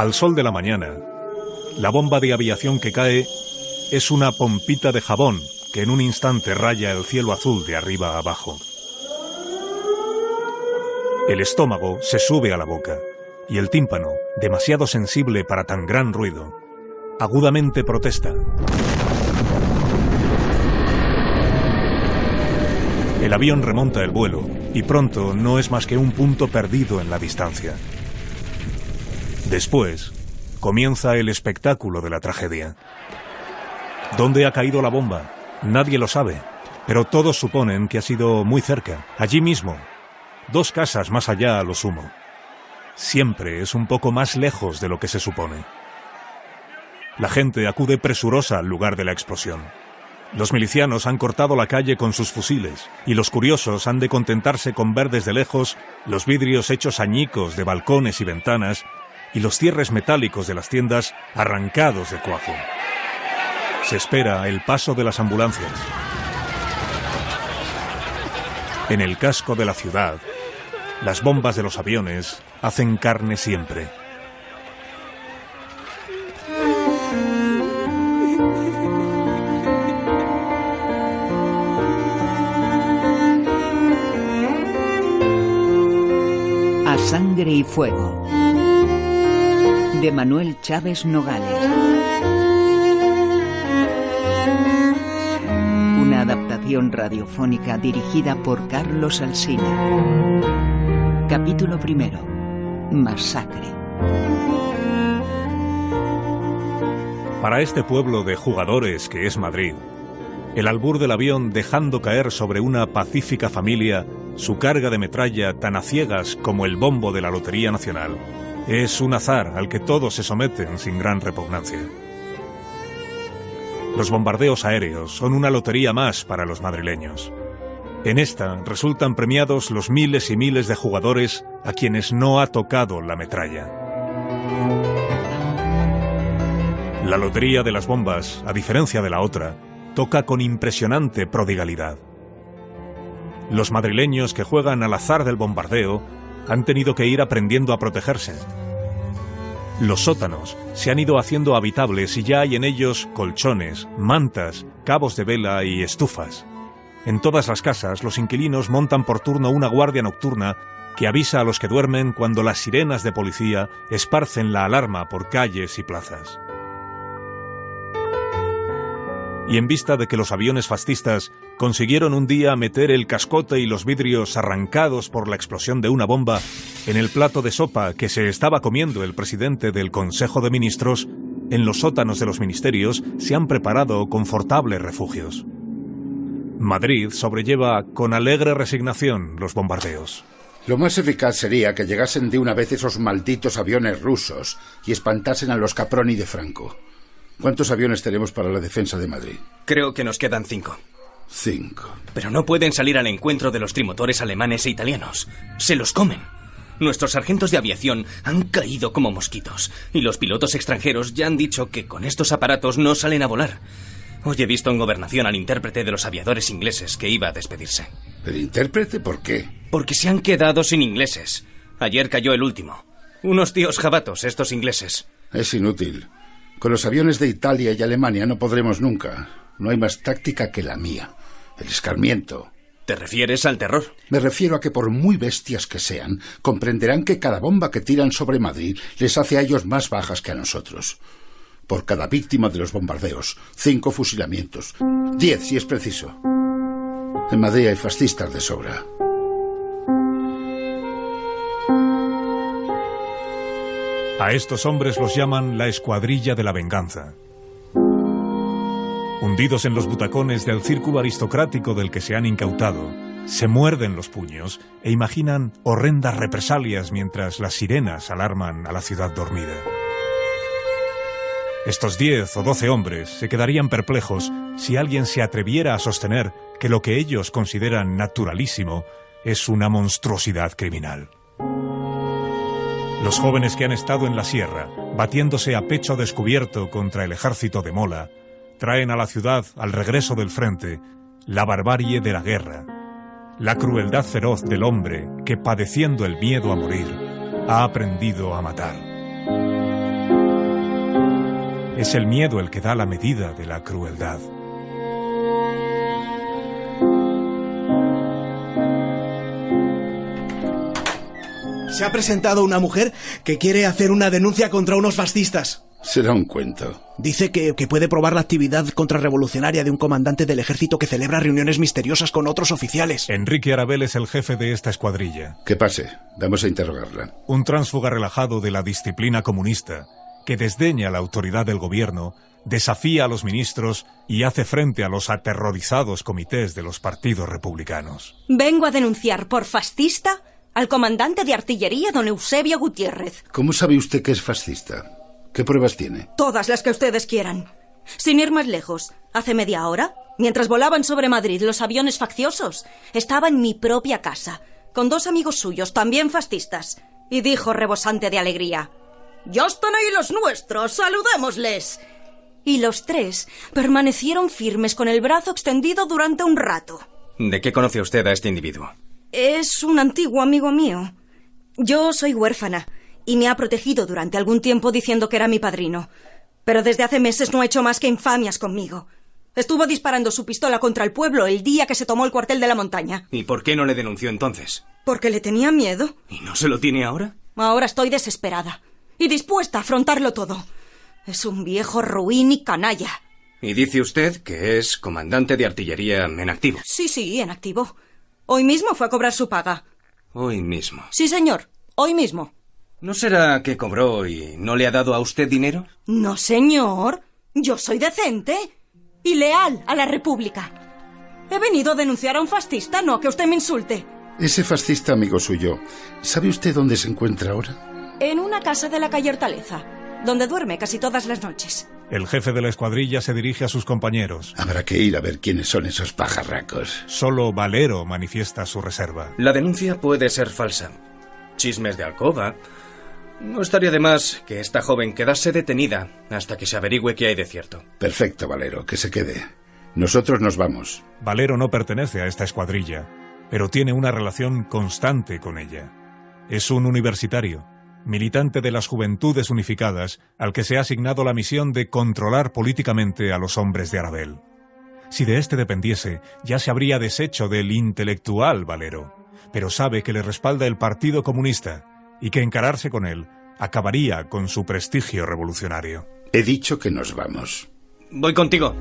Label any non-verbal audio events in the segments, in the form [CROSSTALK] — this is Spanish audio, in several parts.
Al sol de la mañana, la bomba de aviación que cae es una pompita de jabón que en un instante raya el cielo azul de arriba a abajo. El estómago se sube a la boca y el tímpano, demasiado sensible para tan gran ruido, agudamente protesta. El avión remonta el vuelo y pronto no es más que un punto perdido en la distancia. Después, comienza el espectáculo de la tragedia. ¿Dónde ha caído la bomba? Nadie lo sabe, pero todos suponen que ha sido muy cerca, allí mismo, dos casas más allá a lo sumo. Siempre es un poco más lejos de lo que se supone. La gente acude presurosa al lugar de la explosión. Los milicianos han cortado la calle con sus fusiles y los curiosos han de contentarse con ver desde lejos los vidrios hechos añicos de balcones y ventanas y los cierres metálicos de las tiendas arrancados de cuajo. Se espera el paso de las ambulancias. En el casco de la ciudad, las bombas de los aviones hacen carne siempre. A sangre y fuego. De Manuel Chávez Nogales. Una adaptación radiofónica dirigida por Carlos Alsina. Capítulo primero. Masacre. Para este pueblo de jugadores que es Madrid, el albur del avión dejando caer sobre una pacífica familia su carga de metralla tan a ciegas como el bombo de la Lotería Nacional es un azar al que todos se someten sin gran repugnancia. Los bombardeos aéreos son una lotería más para los madrileños. En esta resultan premiados los miles y miles de jugadores a quienes no ha tocado la metralla. La lotería de las bombas, a diferencia de la otra, toca con impresionante prodigalidad. Los madrileños que juegan al azar del bombardeo han tenido que ir aprendiendo a protegerse. Los sótanos se han ido haciendo habitables y ya hay en ellos colchones, mantas, cabos de vela y estufas. En todas las casas los inquilinos montan por turno una guardia nocturna que avisa a los que duermen cuando las sirenas de policía esparcen la alarma por calles y plazas. Y en vista de que los aviones fascistas consiguieron un día meter el cascote y los vidrios arrancados por la explosión de una bomba en el plato de sopa que se estaba comiendo el presidente del Consejo de Ministros, en los sótanos de los ministerios se han preparado confortables refugios. Madrid sobrelleva con alegre resignación los bombardeos. Lo más eficaz sería que llegasen de una vez esos malditos aviones rusos y espantasen a los Caproni de Franco. ¿Cuántos aviones tenemos para la defensa de Madrid? Creo que nos quedan cinco. Cinco. Pero no pueden salir al encuentro de los trimotores alemanes e italianos. Se los comen. Nuestros sargentos de aviación han caído como mosquitos. Y los pilotos extranjeros ya han dicho que con estos aparatos no salen a volar. Hoy he visto en gobernación al intérprete de los aviadores ingleses que iba a despedirse. ¿El intérprete por qué? Porque se han quedado sin ingleses. Ayer cayó el último. Unos tíos jabatos, estos ingleses. Es inútil. Con los aviones de Italia y Alemania no podremos nunca. No hay más táctica que la mía. El escarmiento. ¿Te refieres al terror? Me refiero a que por muy bestias que sean, comprenderán que cada bomba que tiran sobre Madrid les hace a ellos más bajas que a nosotros. Por cada víctima de los bombardeos, cinco fusilamientos. Diez si es preciso. En Madrid hay fascistas de sobra. A estos hombres los llaman la escuadrilla de la venganza. Hundidos en los butacones del círculo aristocrático del que se han incautado, se muerden los puños e imaginan horrendas represalias mientras las sirenas alarman a la ciudad dormida. Estos diez o doce hombres se quedarían perplejos si alguien se atreviera a sostener que lo que ellos consideran naturalísimo es una monstruosidad criminal. Los jóvenes que han estado en la sierra, batiéndose a pecho descubierto contra el ejército de Mola, traen a la ciudad, al regreso del frente, la barbarie de la guerra, la crueldad feroz del hombre que, padeciendo el miedo a morir, ha aprendido a matar. Es el miedo el que da la medida de la crueldad. Se ha presentado una mujer que quiere hacer una denuncia contra unos fascistas. Será un cuento. Dice que, que, puede probar la actividad contrarrevolucionaria de un comandante del ejército que celebra reuniones misteriosas con otros oficiales. Enrique Arabel es el jefe de esta escuadrilla. Que pase. Vamos a interrogarla. Un tránsfuga relajado de la disciplina comunista, que desdeña la autoridad del gobierno, desafía a los ministros y hace frente a los aterrorizados comités de los partidos republicanos. Vengo a denunciar por fascista al comandante de artillería, don Eusebio Gutiérrez. ¿Cómo sabe usted que es fascista? ¿Qué pruebas tiene? Todas las que ustedes quieran. Sin ir más lejos, hace media hora, mientras volaban sobre Madrid los aviones facciosos, estaba en mi propia casa, con dos amigos suyos, también fascistas, y dijo rebosante de alegría: ¡Ya están ahí los nuestros! ¡Saludémosles! Y los tres permanecieron firmes con el brazo extendido durante un rato. ¿De qué conoce usted a este individuo? Es un antiguo amigo mío. Yo soy huérfana y me ha protegido durante algún tiempo diciendo que era mi padrino. Pero desde hace meses no ha hecho más que infamias conmigo. Estuvo disparando su pistola contra el pueblo el día que se tomó el cuartel de la montaña. ¿Y por qué no le denunció entonces? Porque le tenía miedo. ¿Y no se lo tiene ahora? Ahora estoy desesperada y dispuesta a afrontarlo todo. Es un viejo ruin y canalla. ¿Y dice usted que es comandante de artillería en activo? Sí, sí, en activo. Hoy mismo fue a cobrar su paga. Hoy mismo. Sí, señor. Hoy mismo. ¿No será que cobró y no le ha dado a usted dinero? No, señor. Yo soy decente y leal a la República. He venido a denunciar a un fascista, no a que usted me insulte. Ese fascista amigo suyo, ¿sabe usted dónde se encuentra ahora? En una casa de la calle Hortaleza, donde duerme casi todas las noches. El jefe de la escuadrilla se dirige a sus compañeros. Habrá que ir a ver quiénes son esos pajarracos. Solo Valero manifiesta su reserva. La denuncia puede ser falsa. Chismes de alcoba. No estaría de más que esta joven quedase detenida hasta que se averigüe qué hay de cierto. Perfecto, Valero, que se quede. Nosotros nos vamos. Valero no pertenece a esta escuadrilla, pero tiene una relación constante con ella. Es un universitario militante de las Juventudes Unificadas, al que se ha asignado la misión de controlar políticamente a los hombres de Arabel. Si de éste dependiese, ya se habría deshecho del intelectual Valero, pero sabe que le respalda el Partido Comunista y que encararse con él acabaría con su prestigio revolucionario. He dicho que nos vamos. Voy contigo.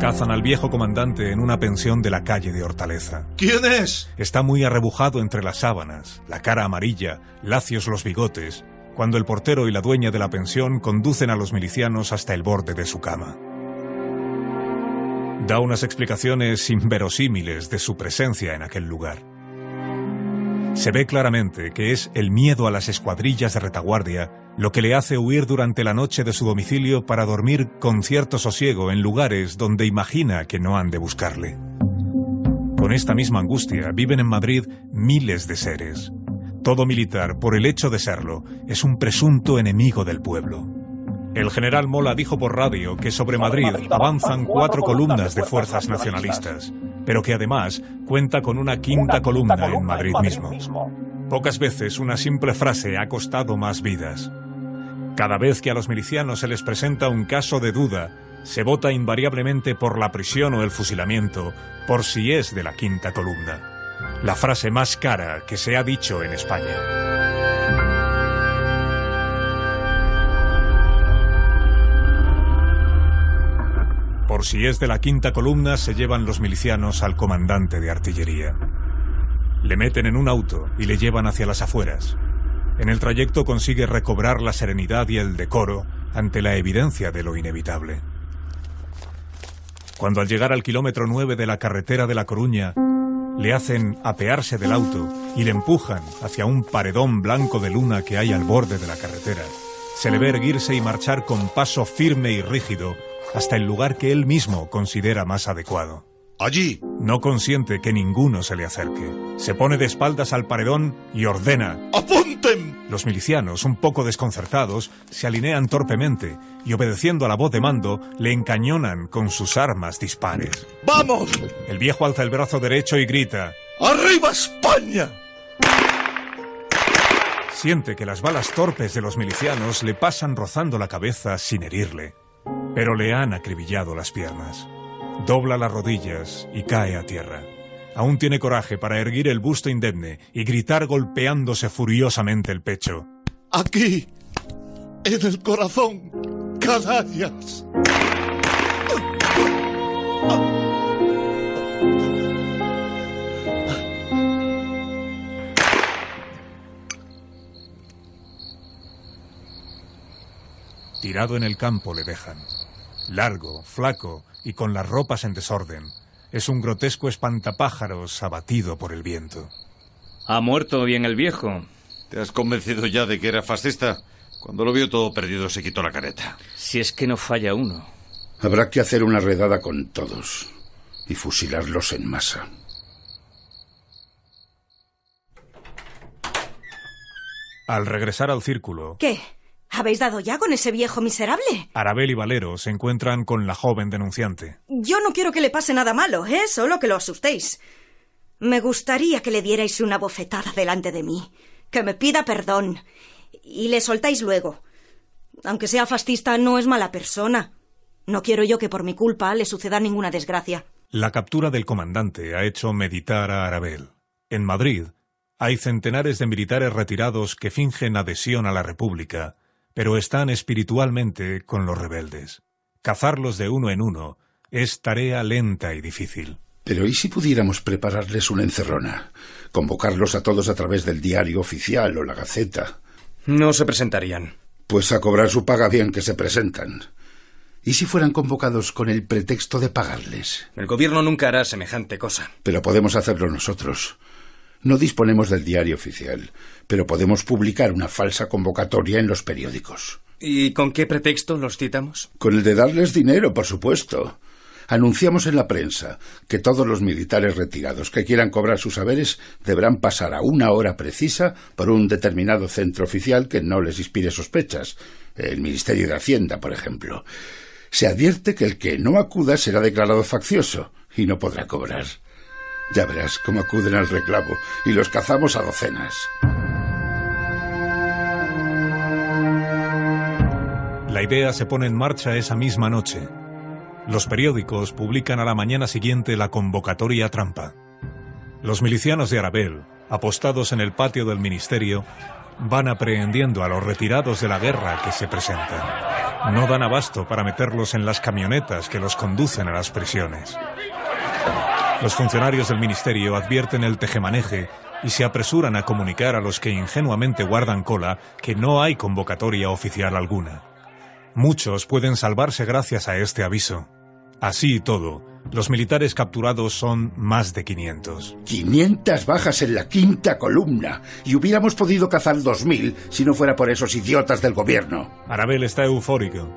Cazan al viejo comandante en una pensión de la calle de Hortaleza. ¿Quién es? Está muy arrebujado entre las sábanas, la cara amarilla, lacios los bigotes, cuando el portero y la dueña de la pensión conducen a los milicianos hasta el borde de su cama. Da unas explicaciones inverosímiles de su presencia en aquel lugar. Se ve claramente que es el miedo a las escuadrillas de retaguardia lo que le hace huir durante la noche de su domicilio para dormir con cierto sosiego en lugares donde imagina que no han de buscarle. Con esta misma angustia viven en Madrid miles de seres. Todo militar, por el hecho de serlo, es un presunto enemigo del pueblo. El general Mola dijo por radio que sobre Madrid avanzan cuatro columnas de fuerzas nacionalistas, pero que además cuenta con una quinta columna en Madrid mismo. Pocas veces una simple frase ha costado más vidas. Cada vez que a los milicianos se les presenta un caso de duda, se vota invariablemente por la prisión o el fusilamiento, por si es de la quinta columna. La frase más cara que se ha dicho en España. Por si es de la quinta columna, se llevan los milicianos al comandante de artillería. Le meten en un auto y le llevan hacia las afueras. En el trayecto consigue recobrar la serenidad y el decoro ante la evidencia de lo inevitable. Cuando al llegar al kilómetro 9 de la carretera de La Coruña, le hacen apearse del auto y le empujan hacia un paredón blanco de luna que hay al borde de la carretera, se le ve erguirse y marchar con paso firme y rígido hasta el lugar que él mismo considera más adecuado. Allí. No consiente que ninguno se le acerque. Se pone de espaldas al paredón y ordena. ¡Apunten! Los milicianos, un poco desconcertados, se alinean torpemente y, obedeciendo a la voz de mando, le encañonan con sus armas dispares. ¡Vamos! El viejo alza el brazo derecho y grita. ¡Arriba España! Siente que las balas torpes de los milicianos le pasan rozando la cabeza sin herirle, pero le han acribillado las piernas. Dobla las rodillas y cae a tierra. Aún tiene coraje para erguir el busto indemne y gritar golpeándose furiosamente el pecho. Aquí, en el corazón, canallas. Tirado en el campo le dejan. Largo, flaco y con las ropas en desorden. Es un grotesco espantapájaros abatido por el viento. ¿Ha muerto bien el viejo? ¿Te has convencido ya de que era fascista? Cuando lo vio todo perdido se quitó la careta. Si es que no falla uno. Habrá que hacer una redada con todos y fusilarlos en masa. Al regresar al círculo, ¿Qué? ¿Habéis dado ya con ese viejo miserable? Arabel y Valero se encuentran con la joven denunciante. Yo no quiero que le pase nada malo, ¿eh? Solo que lo asustéis. Me gustaría que le dierais una bofetada delante de mí, que me pida perdón y le soltáis luego. Aunque sea fascista, no es mala persona. No quiero yo que por mi culpa le suceda ninguna desgracia. La captura del comandante ha hecho meditar a Arabel. En Madrid hay centenares de militares retirados que fingen adhesión a la República, pero están espiritualmente con los rebeldes. Cazarlos de uno en uno es tarea lenta y difícil. Pero ¿y si pudiéramos prepararles una encerrona? Convocarlos a todos a través del diario oficial o la Gaceta. No se presentarían. Pues a cobrar su paga bien que se presentan. ¿Y si fueran convocados con el pretexto de pagarles? El gobierno nunca hará semejante cosa. Pero podemos hacerlo nosotros. No disponemos del diario oficial, pero podemos publicar una falsa convocatoria en los periódicos. ¿Y con qué pretexto los citamos? Con el de darles dinero, por supuesto. Anunciamos en la prensa que todos los militares retirados que quieran cobrar sus saberes deberán pasar a una hora precisa por un determinado centro oficial que no les inspire sospechas, el Ministerio de Hacienda, por ejemplo. Se advierte que el que no acuda será declarado faccioso y no podrá cobrar. Ya verás cómo acuden al reclamo y los cazamos a docenas. La idea se pone en marcha esa misma noche. Los periódicos publican a la mañana siguiente la convocatoria trampa. Los milicianos de Arabel, apostados en el patio del ministerio, van aprehendiendo a los retirados de la guerra que se presentan. No dan abasto para meterlos en las camionetas que los conducen a las prisiones. Los funcionarios del ministerio advierten el tejemaneje y se apresuran a comunicar a los que ingenuamente guardan cola que no hay convocatoria oficial alguna. Muchos pueden salvarse gracias a este aviso. Así y todo, los militares capturados son más de 500. 500 bajas en la quinta columna. Y hubiéramos podido cazar 2.000 si no fuera por esos idiotas del gobierno. Arabel está eufórico.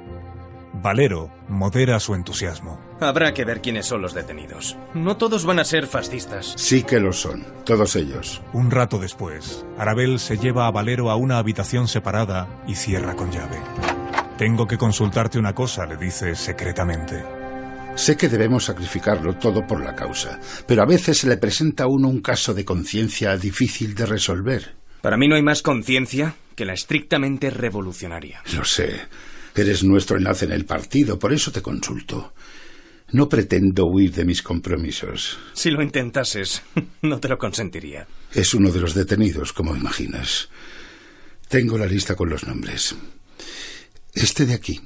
Valero modera su entusiasmo. Habrá que ver quiénes son los detenidos. No todos van a ser fascistas. Sí que lo son, todos ellos. Un rato después, Arabel se lleva a Valero a una habitación separada y cierra con llave. Tengo que consultarte una cosa, le dice secretamente. Sé que debemos sacrificarlo todo por la causa, pero a veces se le presenta a uno un caso de conciencia difícil de resolver. Para mí no hay más conciencia que la estrictamente revolucionaria. Lo sé. Eres nuestro enlace en el partido, por eso te consulto. No pretendo huir de mis compromisos. Si lo intentases, [LAUGHS] no te lo consentiría. Es uno de los detenidos, como imaginas. Tengo la lista con los nombres. Este de aquí.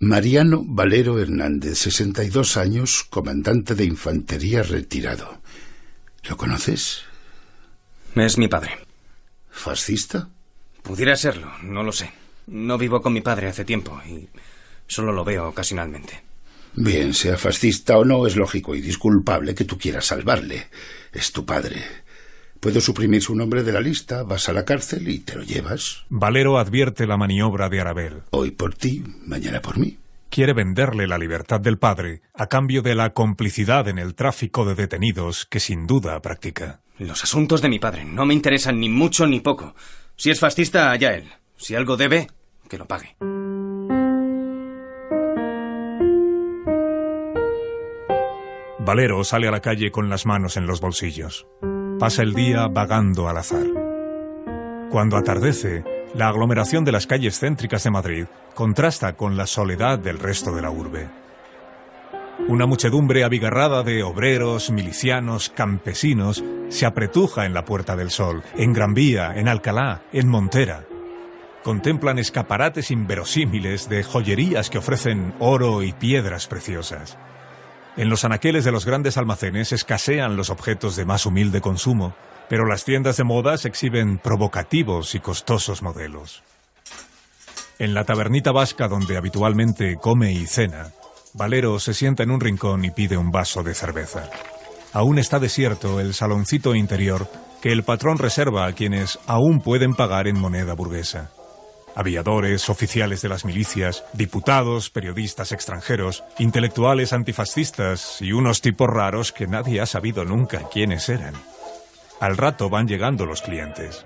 Mariano Valero Hernández, 62 años, comandante de infantería retirado. ¿Lo conoces? Es mi padre. ¿Fascista? Pudiera serlo, no lo sé. No vivo con mi padre hace tiempo y solo lo veo ocasionalmente. Bien, sea fascista o no, es lógico y disculpable que tú quieras salvarle. Es tu padre. Puedo suprimir su nombre de la lista, vas a la cárcel y te lo llevas. Valero advierte la maniobra de Arabel. Hoy por ti, mañana por mí. quiere venderle la libertad del padre a cambio de la complicidad en el tráfico de detenidos que sin duda practica. Los asuntos de mi padre no me interesan ni mucho ni poco. Si es fascista, allá él. Si algo debe, que lo pague. Valero sale a la calle con las manos en los bolsillos. Pasa el día vagando al azar. Cuando atardece, la aglomeración de las calles céntricas de Madrid contrasta con la soledad del resto de la urbe. Una muchedumbre abigarrada de obreros, milicianos, campesinos se apretuja en la Puerta del Sol, en Gran Vía, en Alcalá, en Montera. Contemplan escaparates inverosímiles de joyerías que ofrecen oro y piedras preciosas. En los anaqueles de los grandes almacenes escasean los objetos de más humilde consumo, pero las tiendas de modas exhiben provocativos y costosos modelos. En la tabernita vasca donde habitualmente come y cena, Valero se sienta en un rincón y pide un vaso de cerveza. Aún está desierto el saloncito interior que el patrón reserva a quienes aún pueden pagar en moneda burguesa. Aviadores, oficiales de las milicias, diputados, periodistas extranjeros, intelectuales antifascistas y unos tipos raros que nadie ha sabido nunca quiénes eran. Al rato van llegando los clientes.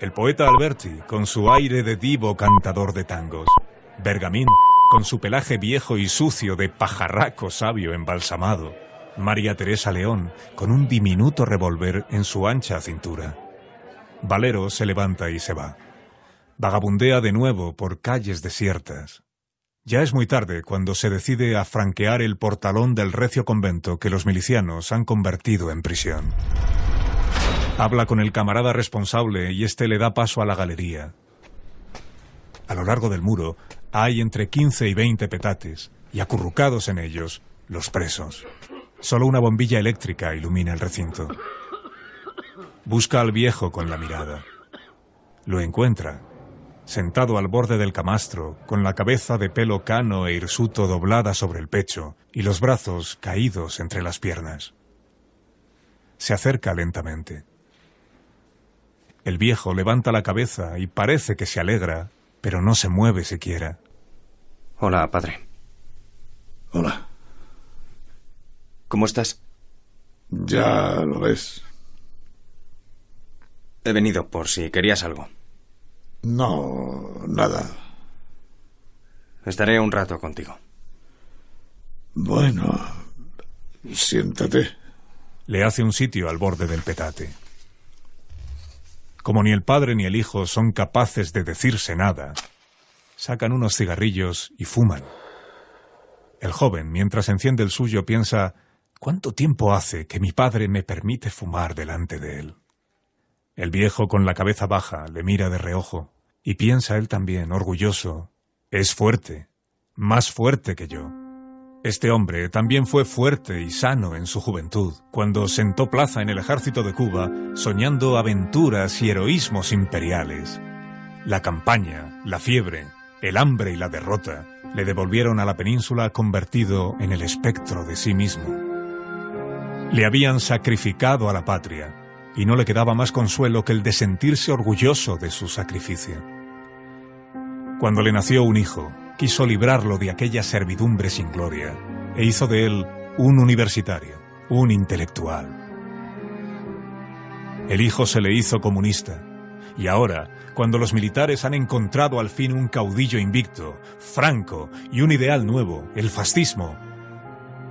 El poeta Alberti, con su aire de divo cantador de tangos. Bergamín, con su pelaje viejo y sucio de pajarraco sabio embalsamado. María Teresa León, con un diminuto revólver en su ancha cintura. Valero se levanta y se va. Vagabundea de nuevo por calles desiertas. Ya es muy tarde cuando se decide a franquear el portalón del recio convento que los milicianos han convertido en prisión. Habla con el camarada responsable y éste le da paso a la galería. A lo largo del muro hay entre 15 y 20 petates, y acurrucados en ellos, los presos. Solo una bombilla eléctrica ilumina el recinto. Busca al viejo con la mirada. Lo encuentra, sentado al borde del camastro, con la cabeza de pelo cano e hirsuto doblada sobre el pecho y los brazos caídos entre las piernas. Se acerca lentamente. El viejo levanta la cabeza y parece que se alegra, pero no se mueve siquiera. Hola, padre. Hola. ¿Cómo estás? Ya lo ves. He venido por si querías algo. No, nada. Estaré un rato contigo. Bueno, siéntate. Le hace un sitio al borde del petate. Como ni el padre ni el hijo son capaces de decirse nada, sacan unos cigarrillos y fuman. El joven, mientras enciende el suyo, piensa ¿Cuánto tiempo hace que mi padre me permite fumar delante de él? El viejo, con la cabeza baja, le mira de reojo, y piensa él también, orgulloso, es fuerte, más fuerte que yo. Este hombre también fue fuerte y sano en su juventud, cuando sentó plaza en el ejército de Cuba, soñando aventuras y heroísmos imperiales. La campaña, la fiebre, el hambre y la derrota le devolvieron a la península convertido en el espectro de sí mismo. Le habían sacrificado a la patria, y no le quedaba más consuelo que el de sentirse orgulloso de su sacrificio. Cuando le nació un hijo, quiso librarlo de aquella servidumbre sin gloria, e hizo de él un universitario, un intelectual. El hijo se le hizo comunista, y ahora, cuando los militares han encontrado al fin un caudillo invicto, franco y un ideal nuevo, el fascismo,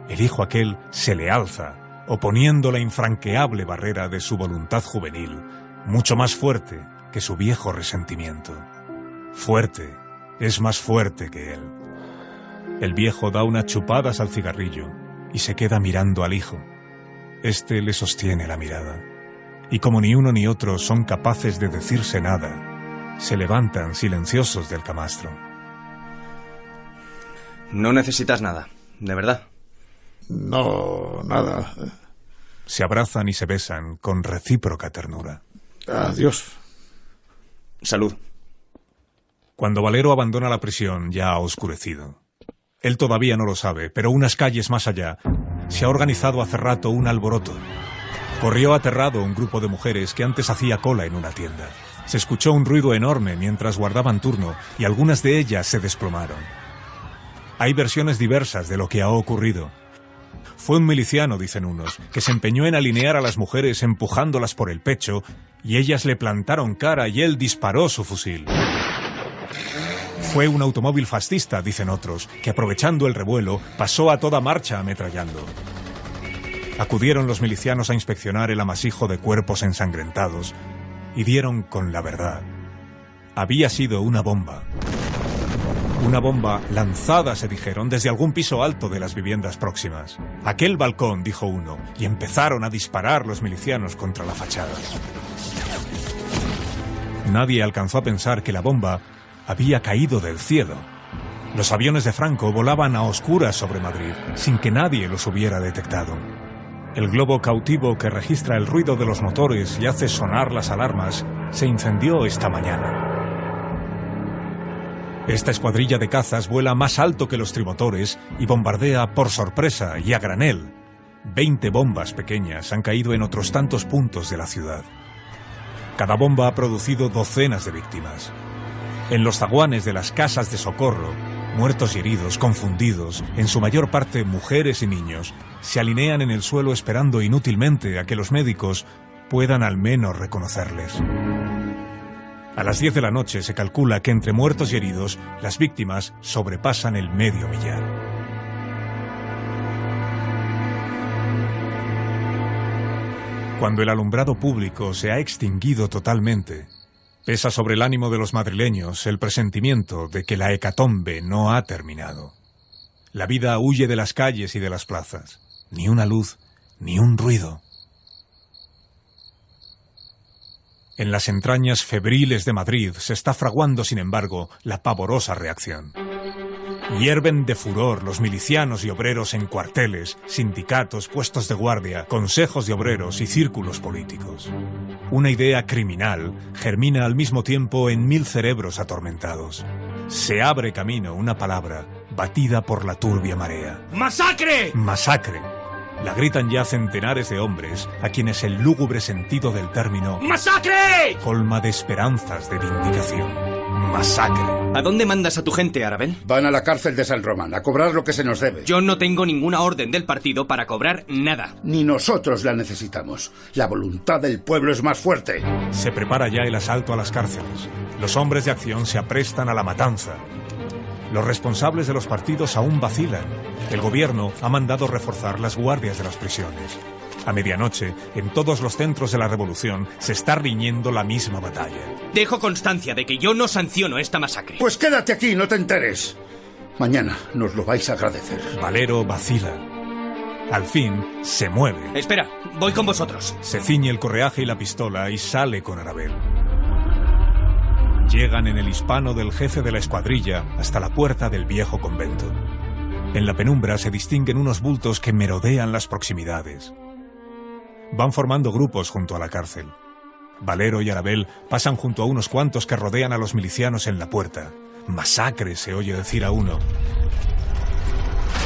el hijo aquel se le alza oponiendo la infranqueable barrera de su voluntad juvenil, mucho más fuerte que su viejo resentimiento. Fuerte, es más fuerte que él. El viejo da unas chupadas al cigarrillo y se queda mirando al hijo. Este le sostiene la mirada. Y como ni uno ni otro son capaces de decirse nada, se levantan silenciosos del camastro. No necesitas nada, de verdad. No, nada. Se abrazan y se besan con recíproca ternura. Adiós. Salud. Cuando Valero abandona la prisión ya ha oscurecido. Él todavía no lo sabe, pero unas calles más allá se ha organizado hace rato un alboroto. Corrió aterrado un grupo de mujeres que antes hacía cola en una tienda. Se escuchó un ruido enorme mientras guardaban turno y algunas de ellas se desplomaron. Hay versiones diversas de lo que ha ocurrido. Fue un miliciano, dicen unos, que se empeñó en alinear a las mujeres empujándolas por el pecho y ellas le plantaron cara y él disparó su fusil. Fue un automóvil fascista, dicen otros, que aprovechando el revuelo pasó a toda marcha ametrallando. Acudieron los milicianos a inspeccionar el amasijo de cuerpos ensangrentados y dieron con la verdad. Había sido una bomba. Una bomba lanzada, se dijeron, desde algún piso alto de las viviendas próximas. Aquel balcón, dijo uno, y empezaron a disparar los milicianos contra la fachada. Nadie alcanzó a pensar que la bomba había caído del cielo. Los aviones de Franco volaban a oscuras sobre Madrid, sin que nadie los hubiera detectado. El globo cautivo que registra el ruido de los motores y hace sonar las alarmas se incendió esta mañana. Esta escuadrilla de cazas vuela más alto que los trimotores y bombardea por sorpresa y a granel. Veinte bombas pequeñas han caído en otros tantos puntos de la ciudad. Cada bomba ha producido docenas de víctimas. En los zaguanes de las casas de socorro, muertos y heridos, confundidos, en su mayor parte mujeres y niños, se alinean en el suelo esperando inútilmente a que los médicos puedan al menos reconocerles. A las 10 de la noche se calcula que entre muertos y heridos las víctimas sobrepasan el medio millar. Cuando el alumbrado público se ha extinguido totalmente, pesa sobre el ánimo de los madrileños el presentimiento de que la hecatombe no ha terminado. La vida huye de las calles y de las plazas. Ni una luz, ni un ruido. En las entrañas febriles de Madrid se está fraguando, sin embargo, la pavorosa reacción. Hierven de furor los milicianos y obreros en cuarteles, sindicatos, puestos de guardia, consejos de obreros y círculos políticos. Una idea criminal germina al mismo tiempo en mil cerebros atormentados. Se abre camino una palabra batida por la turbia marea. ¡Masacre! Masacre. La gritan ya centenares de hombres a quienes el lúgubre sentido del término ¡Masacre! colma de esperanzas de vindicación. Masacre. ¿A dónde mandas a tu gente, Arabel? Van a la cárcel de San Román a cobrar lo que se nos debe. Yo no tengo ninguna orden del partido para cobrar nada. Ni nosotros la necesitamos. La voluntad del pueblo es más fuerte. Se prepara ya el asalto a las cárceles. Los hombres de acción se aprestan a la matanza. Los responsables de los partidos aún vacilan. El gobierno ha mandado reforzar las guardias de las prisiones. A medianoche, en todos los centros de la revolución, se está riñendo la misma batalla. Dejo constancia de que yo no sanciono esta masacre. Pues quédate aquí, no te enteres. Mañana nos lo vais a agradecer. Valero vacila. Al fin, se mueve. Espera, voy con vosotros. Se ciñe el correaje y la pistola y sale con Arabel. Llegan en el hispano del jefe de la escuadrilla hasta la puerta del viejo convento. En la penumbra se distinguen unos bultos que merodean las proximidades. Van formando grupos junto a la cárcel. Valero y Arabel pasan junto a unos cuantos que rodean a los milicianos en la puerta. Masacre, se oye decir a uno.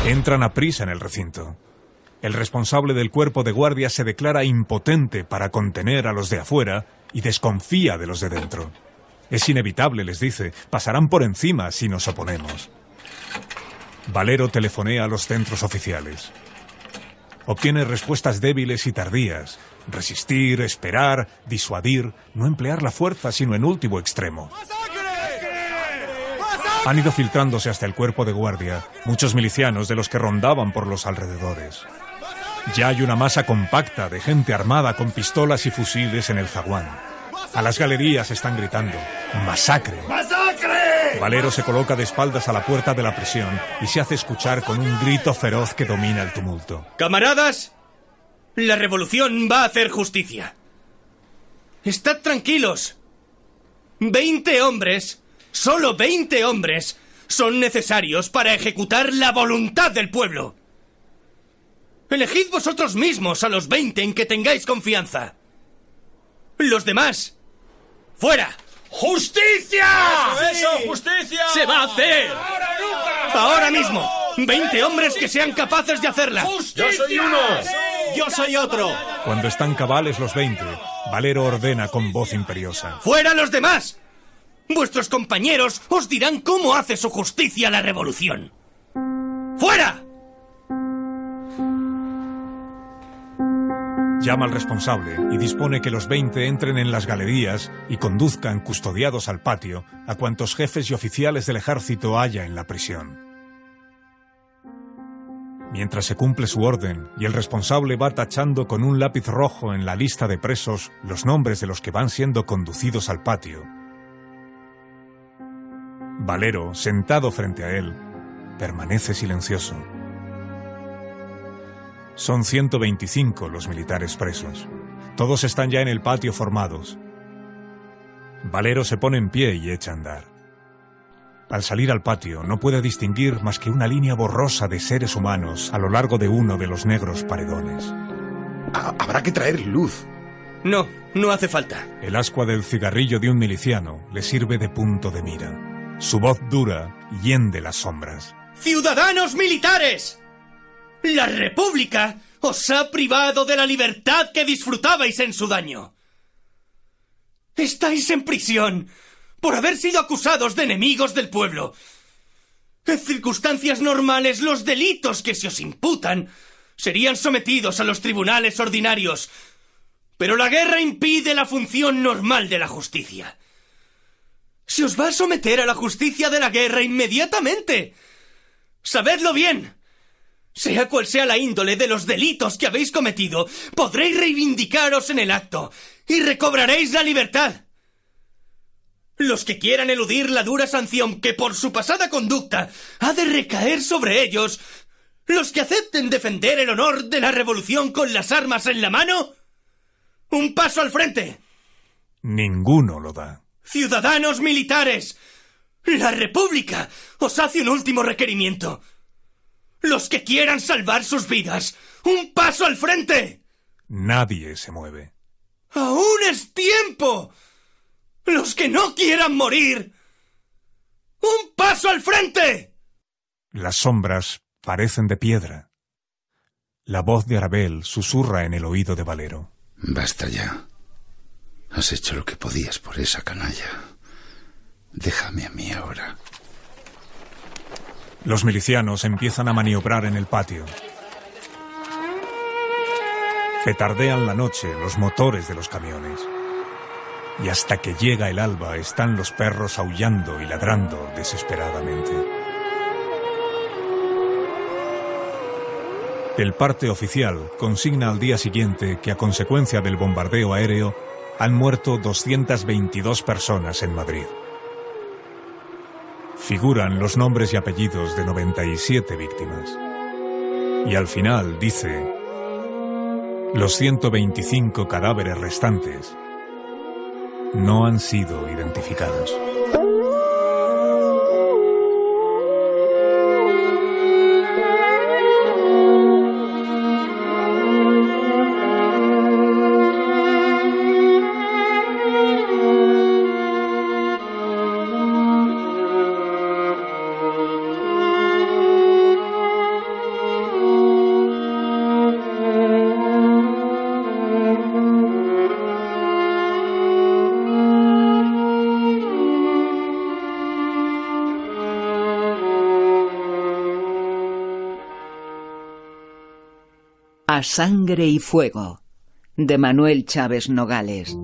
Entran a prisa en el recinto. El responsable del cuerpo de guardia se declara impotente para contener a los de afuera y desconfía de los de dentro. Es inevitable, les dice, pasarán por encima si nos oponemos. Valero telefonea a los centros oficiales. Obtiene respuestas débiles y tardías. Resistir, esperar, disuadir, no emplear la fuerza sino en último extremo. Han ido filtrándose hasta el cuerpo de guardia muchos milicianos de los que rondaban por los alrededores. Ya hay una masa compacta de gente armada con pistolas y fusiles en el zaguán. A las galerías están gritando ¡Masacre! ¡Masacre! Valero se coloca de espaldas a la puerta de la prisión y se hace escuchar con un grito feroz que domina el tumulto. Camaradas, la revolución va a hacer justicia. Estad tranquilos. Veinte hombres, solo veinte hombres, son necesarios para ejecutar la voluntad del pueblo. Elegid vosotros mismos a los veinte en que tengáis confianza. Los demás, fuera. ¡Justicia! ¡Eso, justicia! ¡Se va a hacer! Ahora mismo. Veinte hombres que sean capaces de hacerla. ¡Yo soy uno! ¡Yo soy otro! Cuando están cabales los veinte, Valero ordena con voz imperiosa. ¡Fuera los demás! Vuestros compañeros os dirán cómo hace su justicia la revolución. ¡Fuera! Llama al responsable y dispone que los 20 entren en las galerías y conduzcan custodiados al patio a cuantos jefes y oficiales del ejército haya en la prisión. Mientras se cumple su orden y el responsable va tachando con un lápiz rojo en la lista de presos los nombres de los que van siendo conducidos al patio, Valero, sentado frente a él, permanece silencioso. Son 125 los militares presos. Todos están ya en el patio formados. Valero se pone en pie y echa a andar. Al salir al patio no puede distinguir más que una línea borrosa de seres humanos a lo largo de uno de los negros paredones. habrá que traer luz. No, no hace falta. El ascua del cigarrillo de un miliciano le sirve de punto de mira. Su voz dura hiende las sombras. ¡Ciudadanos militares! La República os ha privado de la libertad que disfrutabais en su daño. Estáis en prisión por haber sido acusados de enemigos del pueblo. En circunstancias normales, los delitos que se os imputan serían sometidos a los tribunales ordinarios. Pero la guerra impide la función normal de la justicia. Se os va a someter a la justicia de la guerra inmediatamente. Sabedlo bien. Sea cual sea la índole de los delitos que habéis cometido, podréis reivindicaros en el acto y recobraréis la libertad. Los que quieran eludir la dura sanción que por su pasada conducta ha de recaer sobre ellos, los que acepten defender el honor de la revolución con las armas en la mano, un paso al frente. Ninguno lo da. Ciudadanos militares, la República os hace un último requerimiento. Los que quieran salvar sus vidas, un paso al frente. Nadie se mueve. Aún es tiempo. Los que no quieran morir, un paso al frente. Las sombras parecen de piedra. La voz de Arabel susurra en el oído de Valero. Basta ya. Has hecho lo que podías por esa canalla. Déjame a mí ahora. Los milicianos empiezan a maniobrar en el patio. Petardean la noche los motores de los camiones. Y hasta que llega el alba están los perros aullando y ladrando desesperadamente. El parte oficial consigna al día siguiente que a consecuencia del bombardeo aéreo han muerto 222 personas en Madrid. Figuran los nombres y apellidos de 97 víctimas. Y al final dice, los 125 cadáveres restantes no han sido identificados. A sangre y fuego de Manuel Chávez Nogales.